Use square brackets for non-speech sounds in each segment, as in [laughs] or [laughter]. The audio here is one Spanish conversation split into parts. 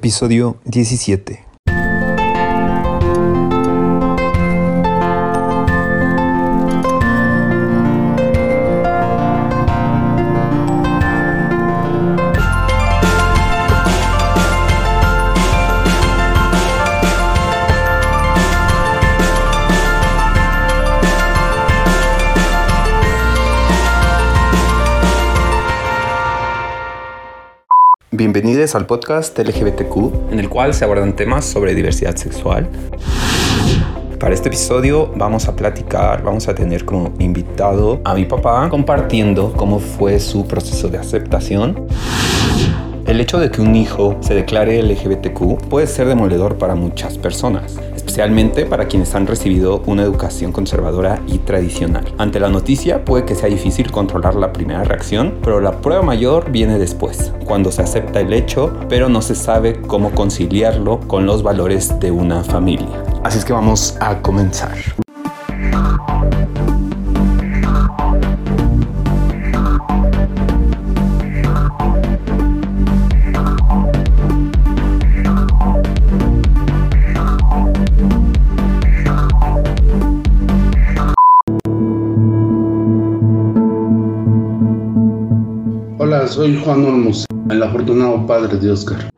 Episodio 17. Bienvenidos al podcast LGBTQ, en el cual se abordan temas sobre diversidad sexual. Para este episodio vamos a platicar, vamos a tener como invitado a mi papá compartiendo cómo fue su proceso de aceptación. El hecho de que un hijo se declare LGBTQ puede ser demoledor para muchas personas, especialmente para quienes han recibido una educación conservadora y tradicional. Ante la noticia puede que sea difícil controlar la primera reacción, pero la prueba mayor viene después, cuando se acepta el hecho, pero no se sabe cómo conciliarlo con los valores de una familia. Así es que vamos a comenzar. Soy Juan Olmos, el afortunado padre de Oscar.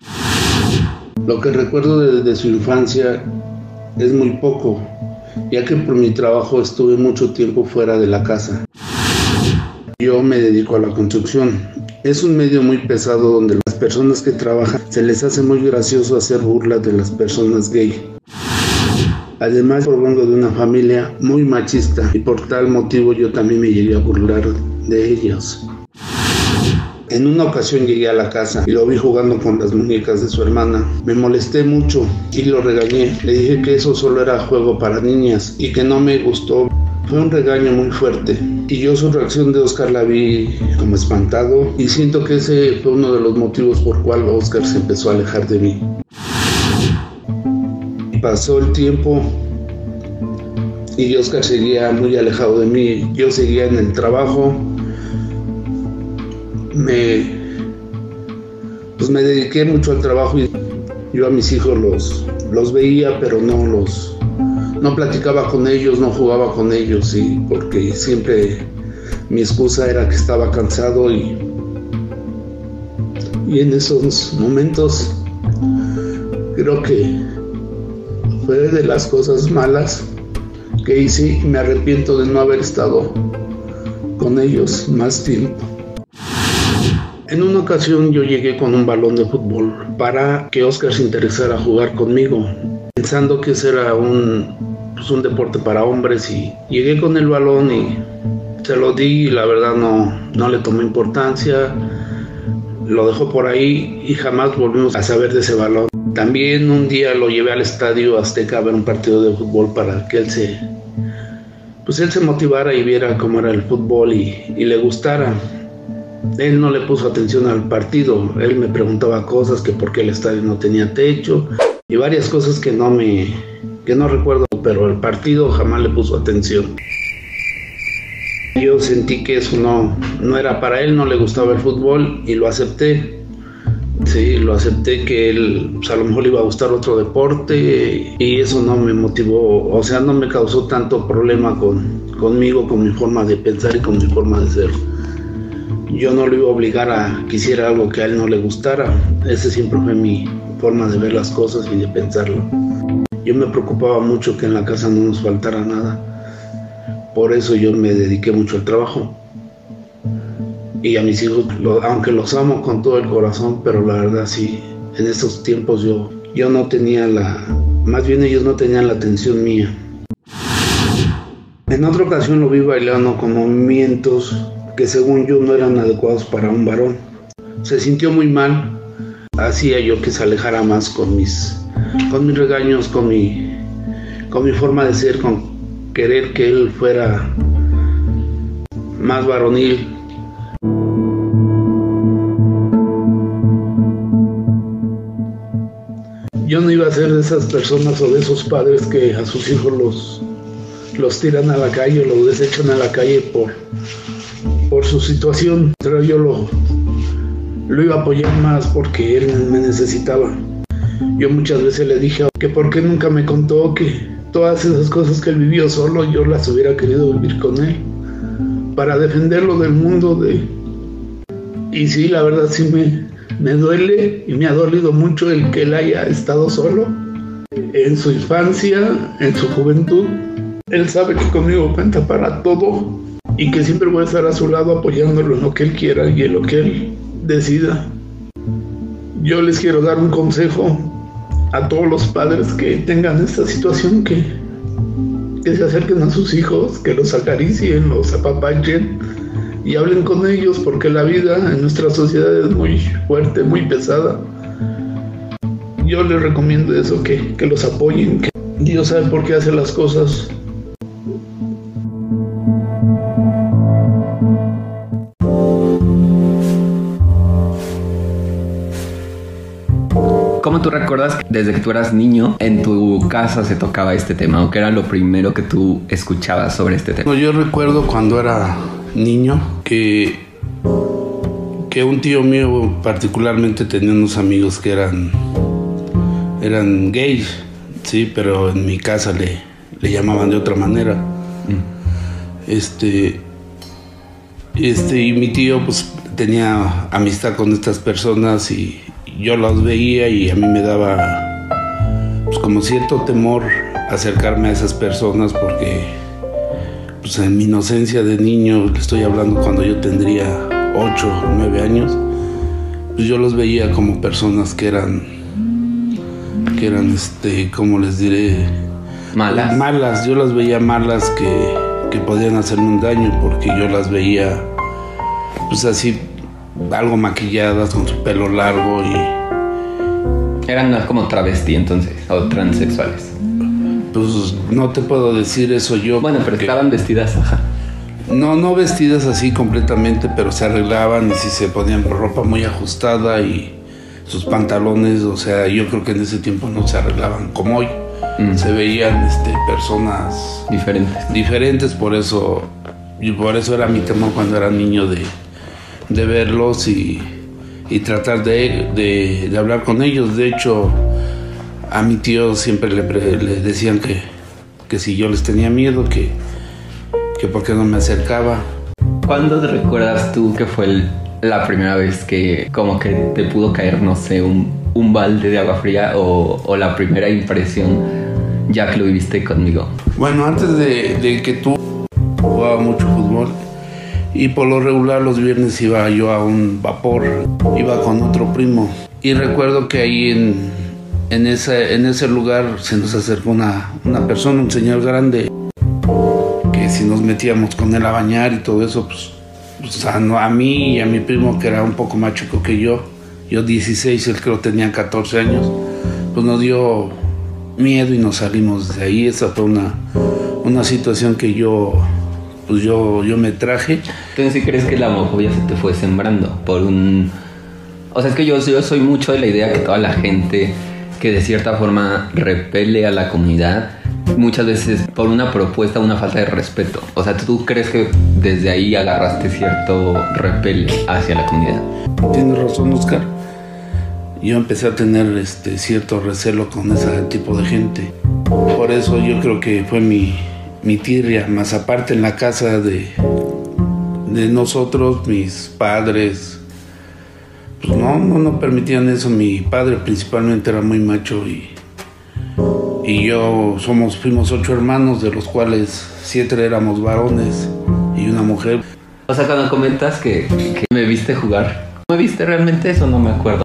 Lo que recuerdo desde su infancia es muy poco, ya que por mi trabajo estuve mucho tiempo fuera de la casa. Yo me dedico a la construcción. Es un medio muy pesado donde las personas que trabajan se les hace muy gracioso hacer burlas de las personas gay. Además, provengo de una familia muy machista y por tal motivo yo también me llegué a burlar de ellos. En una ocasión llegué a la casa y lo vi jugando con las muñecas de su hermana. Me molesté mucho y lo regañé. Le dije que eso solo era juego para niñas y que no me gustó. Fue un regaño muy fuerte y yo su reacción de Oscar la vi como espantado y siento que ese fue uno de los motivos por cual Oscar se empezó a alejar de mí. Pasó el tiempo y Oscar seguía muy alejado de mí. Yo seguía en el trabajo me pues me dediqué mucho al trabajo y yo a mis hijos los los veía pero no los no platicaba con ellos no jugaba con ellos y porque siempre mi excusa era que estaba cansado y y en esos momentos creo que fue de las cosas malas que hice y me arrepiento de no haber estado con ellos más tiempo. En una ocasión yo llegué con un balón de fútbol para que Oscar se interesara a jugar conmigo, pensando que ese era un, pues un deporte para hombres y llegué con el balón y se lo di y la verdad no, no le tomé importancia, lo dejó por ahí y jamás volvimos a saber de ese balón. También un día lo llevé al estadio Azteca a ver un partido de fútbol para que él se, pues él se motivara y viera cómo era el fútbol y, y le gustara. Él no le puso atención al partido, él me preguntaba cosas que por qué el estadio no tenía techo y varias cosas que no me que no recuerdo, pero el partido jamás le puso atención. Yo sentí que eso no, no era para él, no le gustaba el fútbol y lo acepté. Sí, lo acepté que él pues a lo mejor le iba a gustar otro deporte y eso no me motivó, o sea, no me causó tanto problema con, conmigo, con mi forma de pensar y con mi forma de ser yo no lo iba a obligar a que hiciera algo que a él no le gustara. Ese siempre fue mi forma de ver las cosas y de pensarlo. Yo me preocupaba mucho que en la casa no nos faltara nada. Por eso yo me dediqué mucho al trabajo. Y a mis hijos, aunque los amo con todo el corazón, pero la verdad sí, en esos tiempos yo, yo no tenía la, más bien ellos no tenían la atención mía. En otra ocasión lo vi bailando con movimientos que según yo no eran adecuados para un varón. Se sintió muy mal, hacía yo que se alejara más con mis, con mis regaños, con mi, con mi forma de ser, con querer que él fuera más varonil. Yo no iba a ser de esas personas o de esos padres que a sus hijos los, los tiran a la calle o los desechan a la calle por, por su situación, pero yo lo, lo iba a apoyar más porque él me necesitaba. Yo muchas veces le dije que por qué nunca me contó que todas esas cosas que él vivió solo yo las hubiera querido vivir con él para defenderlo del mundo de y sí la verdad sí me, me duele y me ha dolido mucho el que él haya estado solo en su infancia en su juventud. Él sabe que conmigo cuenta para todo y que siempre voy a estar a su lado apoyándolo en lo que él quiera y en lo que él decida yo les quiero dar un consejo a todos los padres que tengan esta situación, que, que se acerquen a sus hijos, que los acaricien, los apapachen y hablen con ellos, porque la vida en nuestra sociedad es muy fuerte, muy pesada. Yo les recomiendo eso, que, que los apoyen, que Dios sabe por qué hace las cosas desde que tú eras niño en tu casa se tocaba este tema o qué era lo primero que tú escuchabas sobre este tema? Yo recuerdo cuando era niño que, que un tío mío particularmente tenía unos amigos que eran, eran gays, sí, pero en mi casa le, le llamaban de otra manera. Mm. Este, este, y mi tío pues tenía amistad con estas personas y, yo los veía y a mí me daba pues, como cierto temor acercarme a esas personas porque pues en mi inocencia de niño, le estoy hablando cuando yo tendría 8 o 9 años, pues yo los veía como personas que eran que eran este, como les diré, malas. Malas, yo las veía malas que, que podían hacerme un daño porque yo las veía pues así algo maquilladas, con su pelo largo y... Eran como travesti entonces, o transexuales. Pues no te puedo decir eso yo. Bueno, pero estaban vestidas, ajá. No, no vestidas así completamente, pero se arreglaban y si se ponían ropa muy ajustada y sus pantalones, o sea, yo creo que en ese tiempo no se arreglaban como hoy. Mm. Se veían este, personas diferentes. Diferentes, por eso, y por eso era mi temor cuando era niño de, de verlos y, tratar de, hablar con ellos. De hecho, a mi tío siempre le, decían que, que, si yo les tenía miedo, que, que por qué no me acercaba. ¿Cuándo te recuerdas tú que fue la primera vez que como que te pudo caer, no sé, un, balde de agua fría o, o, la primera impresión ya que lo viviste conmigo? Bueno, antes de, de que tú y por lo regular los viernes iba yo a un vapor, iba con otro primo. Y recuerdo que ahí en, en, ese, en ese lugar se nos acercó una, una persona, un señor grande, que si nos metíamos con él a bañar y todo eso, pues, pues a, a, mí y a mi primo, que era un poco más chico que yo, yo 16, él creo tenía 14 años, pues nos dio miedo y nos salimos de ahí. Esa fue una, una situación que yo pues yo, yo me traje. Entonces, ¿sí crees que la homofobia se te fue sembrando por un... O sea, es que yo, yo soy mucho de la idea que toda la gente que de cierta forma repele a la comunidad, muchas veces por una propuesta, una falta de respeto. O sea, ¿tú crees que desde ahí agarraste cierto repele hacia la comunidad? Tienes razón, Oscar. Yo empecé a tener este cierto recelo con ese tipo de gente. Por eso yo creo que fue mi, mi tirria, más aparte en la casa de, de nosotros, mis padres, pues no, no, no permitían eso. Mi padre principalmente era muy macho y, y yo somos, fuimos ocho hermanos, de los cuales siete éramos varones y una mujer. O sea, cuando comentas que, que me viste jugar, ¿me viste realmente eso? No me acuerdo.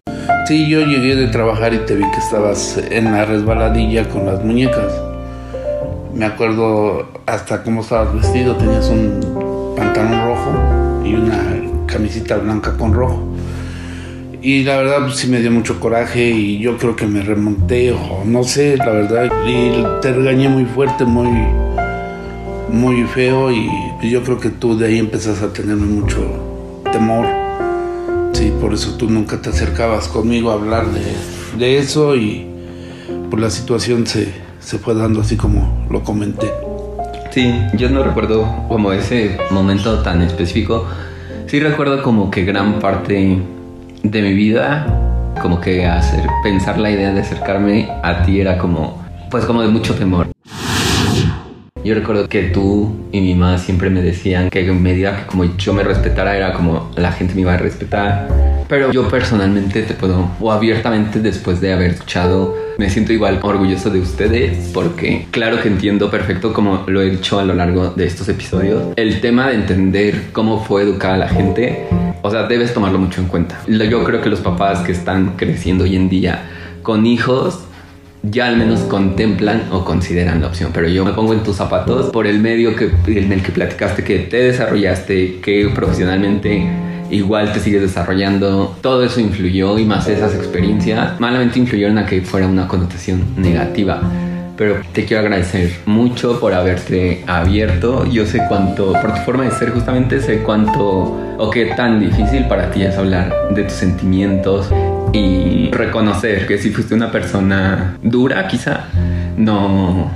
Sí, yo llegué de trabajar y te vi que estabas en la resbaladilla con las muñecas. Me acuerdo hasta cómo estabas vestido, tenías un pantalón rojo y una camisita blanca con rojo. Y la verdad pues, sí me dio mucho coraje y yo creo que me remonté o no sé, la verdad. Y te regañé muy fuerte, muy, muy feo y yo creo que tú de ahí empezás a tenerme mucho temor. Sí, por eso tú nunca te acercabas conmigo a hablar de, de eso y por la situación se, se fue dando así como lo comenté. Sí, yo no recuerdo como ese momento tan específico. Sí recuerdo como que gran parte de mi vida como que hacer pensar la idea de acercarme a ti era como pues como de mucho temor. Yo recuerdo que tú y mi mamá siempre me decían que en medida que como yo me respetara era como la gente me iba a respetar. Pero yo personalmente te puedo, o abiertamente después de haber escuchado, me siento igual orgulloso de ustedes porque claro que entiendo perfecto como lo he dicho a lo largo de estos episodios. El tema de entender cómo fue educada la gente, o sea, debes tomarlo mucho en cuenta. Yo creo que los papás que están creciendo hoy en día con hijos ya al menos contemplan o consideran la opción. Pero yo me pongo en tus zapatos por el medio que, en el que platicaste que te desarrollaste, que profesionalmente igual te sigues desarrollando. Todo eso influyó y más esas experiencias malamente influyeron a que fuera una connotación negativa. Pero te quiero agradecer mucho por haberte abierto. Yo sé cuánto, por tu forma de ser justamente, sé cuánto o qué tan difícil para ti es hablar de tus sentimientos y reconocer que si fuiste una persona dura, quizá no,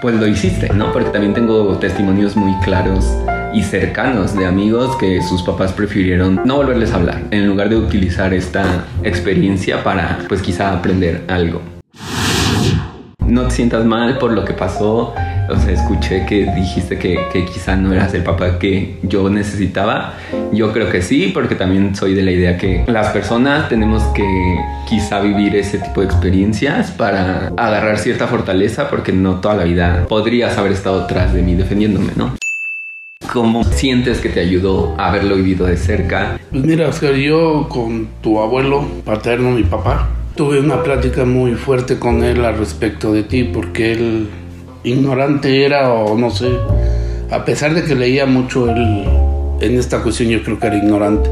pues lo hiciste, ¿no? Porque también tengo testimonios muy claros y cercanos de amigos que sus papás prefirieron no volverles a hablar en lugar de utilizar esta experiencia para, pues quizá aprender algo. No te sientas mal por lo que pasó, o sea, escuché que dijiste que, que, quizá no eras el papá que yo necesitaba. Yo creo que sí, porque también soy de la idea que las personas tenemos que quizá vivir ese tipo de experiencias para agarrar cierta fortaleza, porque no toda la vida podrías haber estado atrás de mí defendiéndome, ¿no? ¿Cómo sientes que te ayudó a haberlo vivido de cerca? Pues mira, Oscar, yo con tu abuelo paterno, mi papá, tuve una plática muy fuerte con él al respecto de ti, porque él ignorante era o no sé, a pesar de que leía mucho él en esta cuestión yo creo que era ignorante.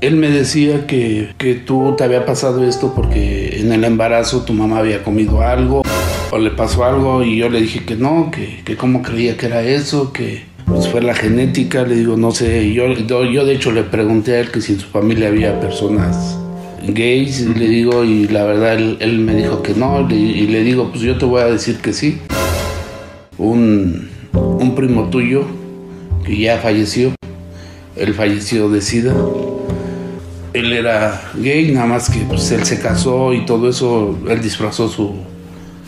Él me decía que, que tú te había pasado esto porque en el embarazo tu mamá había comido algo o le pasó algo y yo le dije que no, que, que cómo creía que era eso, que pues fue la genética, le digo, no sé, yo, yo de hecho le pregunté a él que si en su familia había personas gays, le digo, y la verdad él, él me dijo que no, y le digo, pues yo te voy a decir que sí un, un primo tuyo que ya falleció, él falleció de SIDA. Él era gay, nada más que pues, él se casó y todo eso, él disfrazó su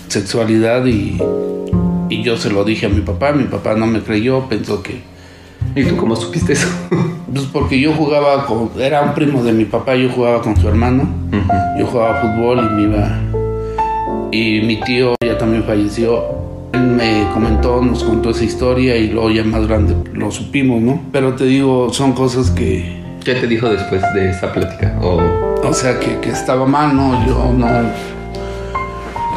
sexualidad y, y yo se lo dije a mi papá, mi papá no me creyó, pensó que... ¿Y tú cómo supiste eso? [laughs] Pues porque yo jugaba con, era un primo de mi papá, yo jugaba con su hermano, yo jugaba fútbol y me iba, y mi tío ya también falleció, me comentó, nos contó esa historia y luego ya más grande lo supimos, ¿no? Pero te digo, son cosas que... ¿Qué te dijo después de esa plática? O, o sea, que, que, estaba mal, ¿no? Yo no...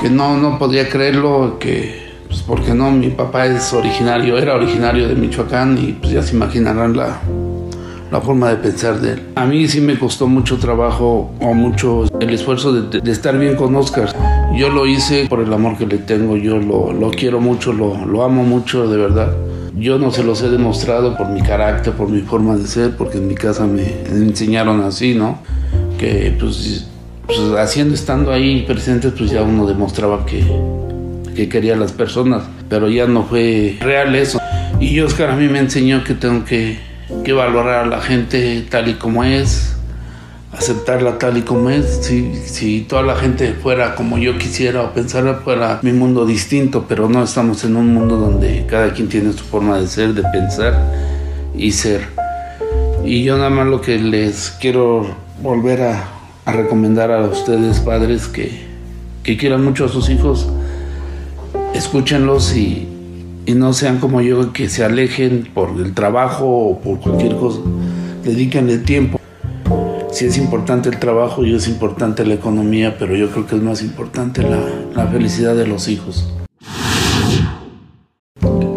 Que no, no podía creerlo, que... Pues porque no, mi papá es originario, era originario de Michoacán y pues ya se imaginarán la, la forma de pensar de él. A mí sí me costó mucho trabajo o mucho el esfuerzo de, estar bien con Oscar. Yo lo hice por el amor que le tengo, yo lo, quiero mucho, lo, lo, amo mucho de verdad. Yo no se los he demostrado por mi carácter, por mi forma de ser, porque en mi casa me enseñaron así, ¿no? Que pues, pues haciendo, estando ahí presentes, pues ya uno demostraba que, que quería a las personas, pero ya no fue real eso. Y Oscar a mí me enseñó que tengo que, que valorar a la gente tal y como es, aceptarla tal y como es. Si, si toda la gente fuera como yo quisiera o pensara, fuera mi mundo distinto, pero no estamos en un mundo donde cada quien tiene su forma de ser, de pensar y ser. Y yo nada más lo que les quiero volver a, a recomendar a ustedes, padres, que, que quieran mucho a sus hijos, escúchenlos y, y no sean como yo, que se alejen por el trabajo o por cualquier cosa. Dedíquenle tiempo sí es importante el trabajo y es importante la economía, pero yo creo que es más importante la, la felicidad de los hijos.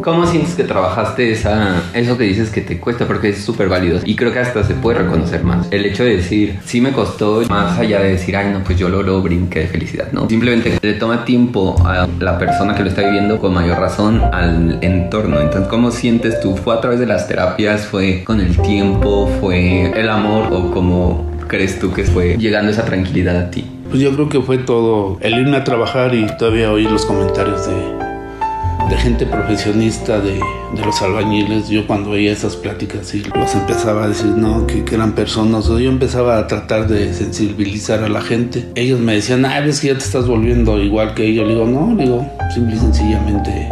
¿Cómo sientes que trabajaste esa, eso que dices que te cuesta? Porque es súper válido y creo que hasta se puede reconocer más. El hecho de decir, sí me costó, más allá de decir, ay, no, pues yo lo logro, brinque de felicidad, ¿no? Simplemente le toma tiempo a la persona que lo está viviendo con mayor razón al entorno. Entonces, ¿cómo sientes tú? ¿Fue a través de las terapias? ¿Fue con el tiempo? ¿Fue el amor? ¿O cómo crees tú que fue llegando esa tranquilidad a ti? Pues yo creo que fue todo el irme a trabajar y todavía oír los comentarios de de gente profesionista de, de, los albañiles, yo cuando veía esas pláticas y los empezaba a decir, no, que, que, eran personas, o yo empezaba a tratar de sensibilizar a la gente. Ellos me decían, ah, ves que ya te estás volviendo igual que ellos. Le digo, no, le digo, simple y sencillamente.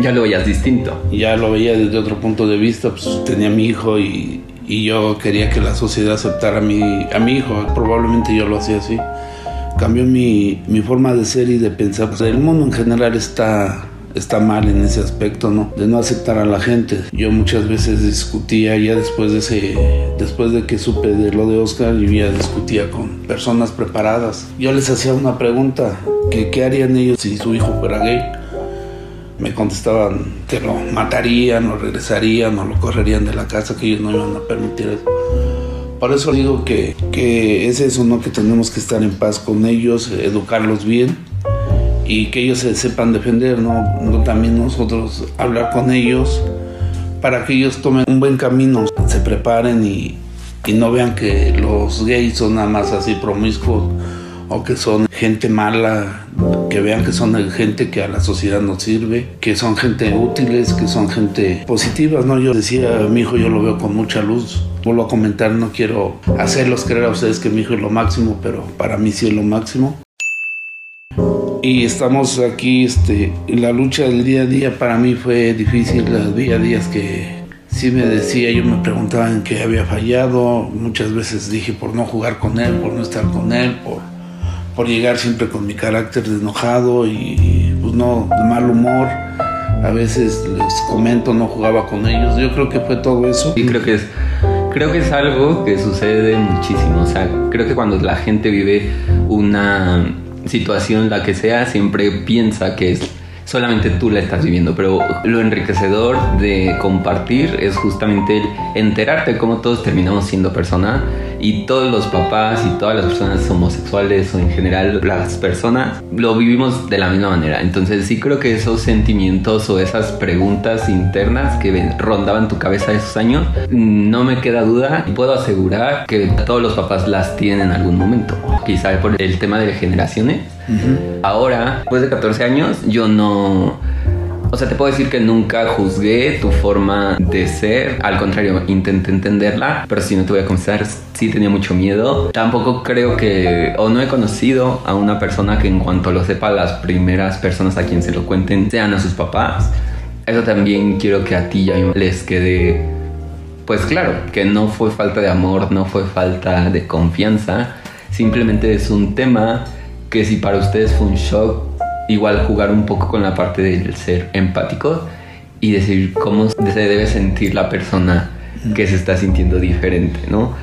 Ya lo veías distinto. Ya lo veía desde otro punto de vista, pues tenía mi hijo y, y yo quería que la sociedad aceptara a mi, a mi hijo, probablemente yo lo hacía así cambió mi, mi, forma de ser y de pensar. Pues el mundo en general está, está mal en ese aspecto, ¿no? De no aceptar a la gente. Yo muchas veces discutía ya después de ese, después de que supe de lo de Oscar, yo ya discutía con personas preparadas. Yo les hacía una pregunta, que qué harían ellos si su hijo fuera gay. Me contestaban que lo matarían, o regresarían, o lo correrían de la casa, que ellos no iban a permitir eso. Por eso digo que, que es eso, ¿no? Que tenemos que estar en paz con ellos, educarlos bien y que ellos se sepan defender, ¿no? no también nosotros hablar con ellos para que ellos tomen un buen camino, se preparen y, y no vean que los gays son nada más así promiscuos o que son gente mala, que vean que son gente que a la sociedad no sirve, que son gente útiles, que son gente positiva, ¿no? Yo decía, mi hijo yo lo veo con mucha luz. Vuelvo a comentar, no quiero hacerlos creer a ustedes que mi hijo es lo máximo, pero para mí sí es lo máximo. Y estamos aquí, este, la lucha del día a día para mí fue difícil, había días que sí me decía, yo me preguntaba en qué había fallado, muchas veces dije por no jugar con él, por no estar con él, por por llegar siempre con mi carácter de enojado y pues no, de mal humor. A veces les comento, no jugaba con ellos. Yo creo que fue todo eso. Sí, creo que es, creo que es algo que sucede muchísimo. O sea, creo que cuando la gente vive una situación, la que sea, siempre piensa que es solamente tú la estás viviendo, pero lo enriquecedor de compartir es justamente el enterarte cómo todos terminamos siendo personas y todos los papás y todas las personas homosexuales o en general las personas lo vivimos de la misma manera. Entonces sí creo que esos sentimientos o esas preguntas internas que rondaban tu cabeza esos años, no me queda duda y puedo asegurar que todos los papás las tienen en algún momento. Quizá por el tema de generaciones. Ahora, después de 14 años, yo no o sea, te puedo decir que nunca juzgué tu forma de ser. Al contrario, intenté entenderla. Pero si no te voy a confesar, sí tenía mucho miedo. Tampoco creo que, o no he conocido a una persona que en cuanto lo sepa, las primeras personas a quien se lo cuenten sean a sus papás. Eso también quiero que a ti ya les quede, pues claro, que no fue falta de amor, no fue falta de confianza. Simplemente es un tema que si para ustedes fue un shock, igual jugar un poco con la parte del ser empático y decir cómo se debe sentir la persona que se está sintiendo diferente, ¿no?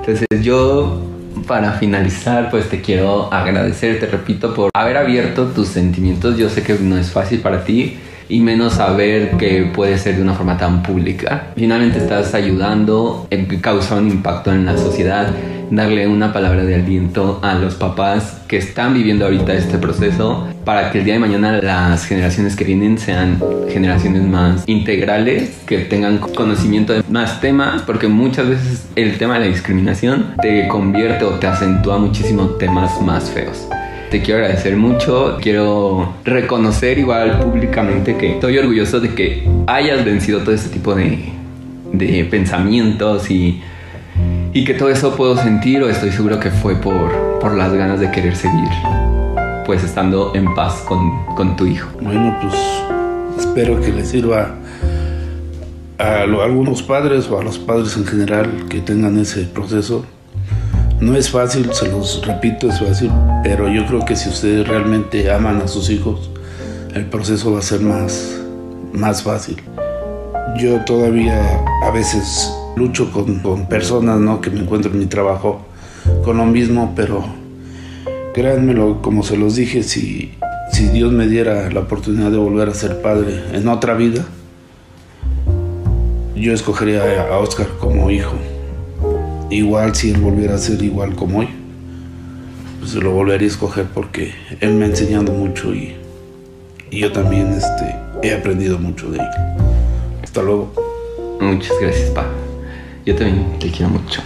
Entonces yo para finalizar pues te quiero agradecer, te repito, por haber abierto tus sentimientos. Yo sé que no es fácil para ti y menos saber que puede ser de una forma tan pública. Finalmente estás ayudando en causar un impacto en la sociedad darle una palabra de aliento a los papás que están viviendo ahorita este proceso para que el día de mañana las generaciones que vienen sean generaciones más integrales, que tengan conocimiento de más temas, porque muchas veces el tema de la discriminación te convierte o te acentúa muchísimo temas más feos. Te quiero agradecer mucho, quiero reconocer igual públicamente que estoy orgulloso de que hayas vencido todo este tipo de, de pensamientos y y que todo eso puedo sentir o estoy seguro que fue por, por las ganas de querer seguir pues estando en paz con, con tu hijo. Bueno, pues espero que le sirva a, algunos padres o a los padres en general que tengan ese proceso. No es fácil, se los repito, es fácil, pero yo creo que si ustedes realmente aman a sus hijos, el proceso va a ser más, más fácil. Yo todavía a veces lucho con, personas ¿no? que me encuentro en mi trabajo con lo mismo, pero créanmelo, como se los dije, si, si Dios me diera la oportunidad de volver a ser padre en otra vida, yo escogería a Oscar como hijo. Igual si él volviera a ser igual como hoy, pues lo volvería a escoger porque él me ha enseñado mucho y, y yo también este, he aprendido mucho de él. Hasta luego. Muchas gracias, pa. Yo también te quiero mucho.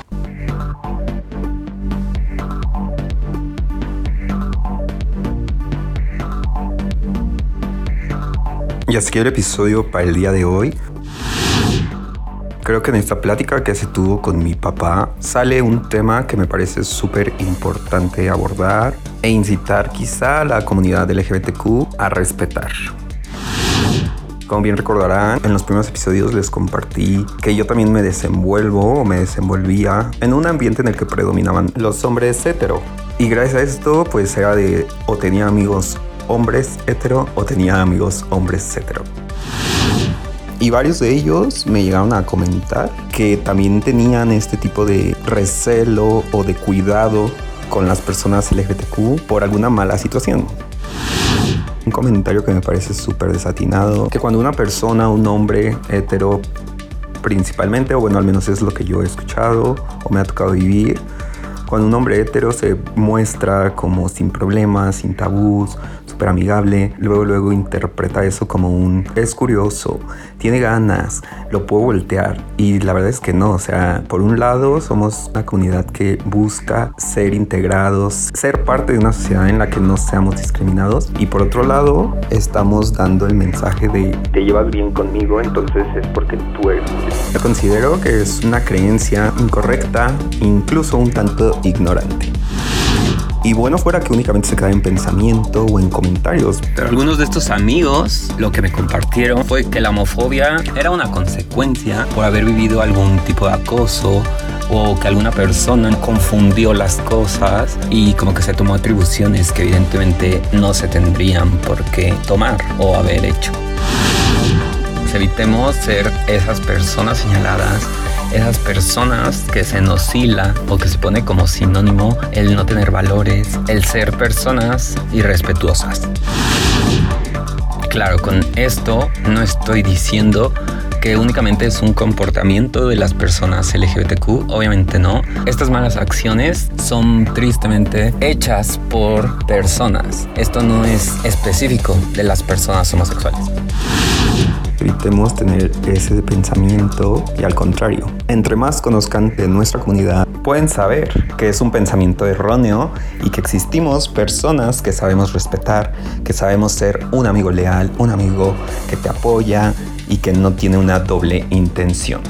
Y así el episodio para el día de hoy. Creo que en esta plática que se tuvo con mi papá sale un tema que me parece súper importante abordar e incitar quizá a la comunidad LGBTQ a respetar. Como bien recordarán, en los primeros episodios les compartí que yo también me desenvuelvo o me desenvolvía en un ambiente en el que predominaban los hombres hetero. Y gracias a esto, pues era de o tenía amigos hombres hetero o tenía amigos hombres hetero. Y varios de ellos me llegaron a comentar que también tenían este tipo de recelo o de cuidado con las personas LGBTQ por alguna mala situación. Un comentario que me parece súper desatinado, que cuando una persona, un hombre hetero principalmente, o bueno, al menos es lo que yo he escuchado o me ha tocado vivir, cuando un hombre hetero se muestra como sin problemas, sin tabús, súper amigable, luego luego interpreta eso como un es curioso, tiene ganas, lo puedo voltear y la verdad es que no, o sea, por un lado somos una comunidad que busca ser integrados, ser parte de una sociedad en la que no seamos discriminados y por otro lado estamos dando el mensaje de te llevas bien conmigo, entonces es porque tú eres. Yo considero que es una creencia incorrecta, incluso un tanto ignorante. Y bueno fuera que únicamente se queda en pensamiento o en comentarios. Pero algunos de estos amigos lo que me compartieron fue que la homofobia era una consecuencia por haber vivido algún tipo de acoso o que alguna persona confundió las cosas y como que se tomó atribuciones que evidentemente no se tendrían por qué tomar o haber hecho. Evitemos ser esas personas señaladas esas personas que se nos hila o que se pone como sinónimo el no tener valores, el ser personas irrespetuosas. Claro, con esto no estoy diciendo que únicamente es un comportamiento de las personas LGBTQ, obviamente no. Estas malas acciones son tristemente hechas por personas. Esto no es específico de las personas homosexuales evitemos tener ese pensamiento y al contrario, entre más conozcan de nuestra comunidad, pueden saber que es un pensamiento erróneo y que existimos personas que sabemos respetar, que sabemos ser un amigo leal, un amigo que te apoya y que no tiene una doble intención.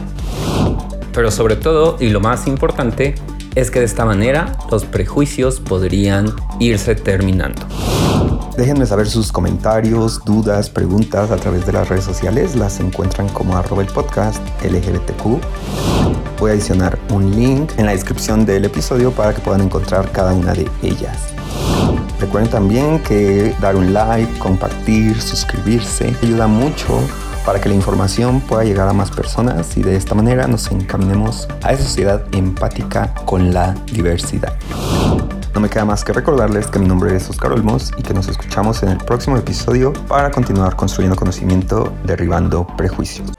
Pero sobre todo, y lo más importante, es que de esta manera los prejuicios podrían irse terminando. Déjenme saber sus comentarios, dudas, preguntas a través de las redes sociales. Las encuentran como arroba el podcast LGBTQ. Voy a adicionar un link en la descripción del episodio para que puedan encontrar cada una de ellas. Recuerden también que dar un like, compartir, suscribirse ayuda mucho para que la información pueda llegar a más personas y de esta manera nos encaminemos a esa sociedad empática con la diversidad. No me queda más que recordarles que mi nombre es Oscar Olmos y que nos escuchamos en el próximo episodio para continuar construyendo conocimiento derribando prejuicios.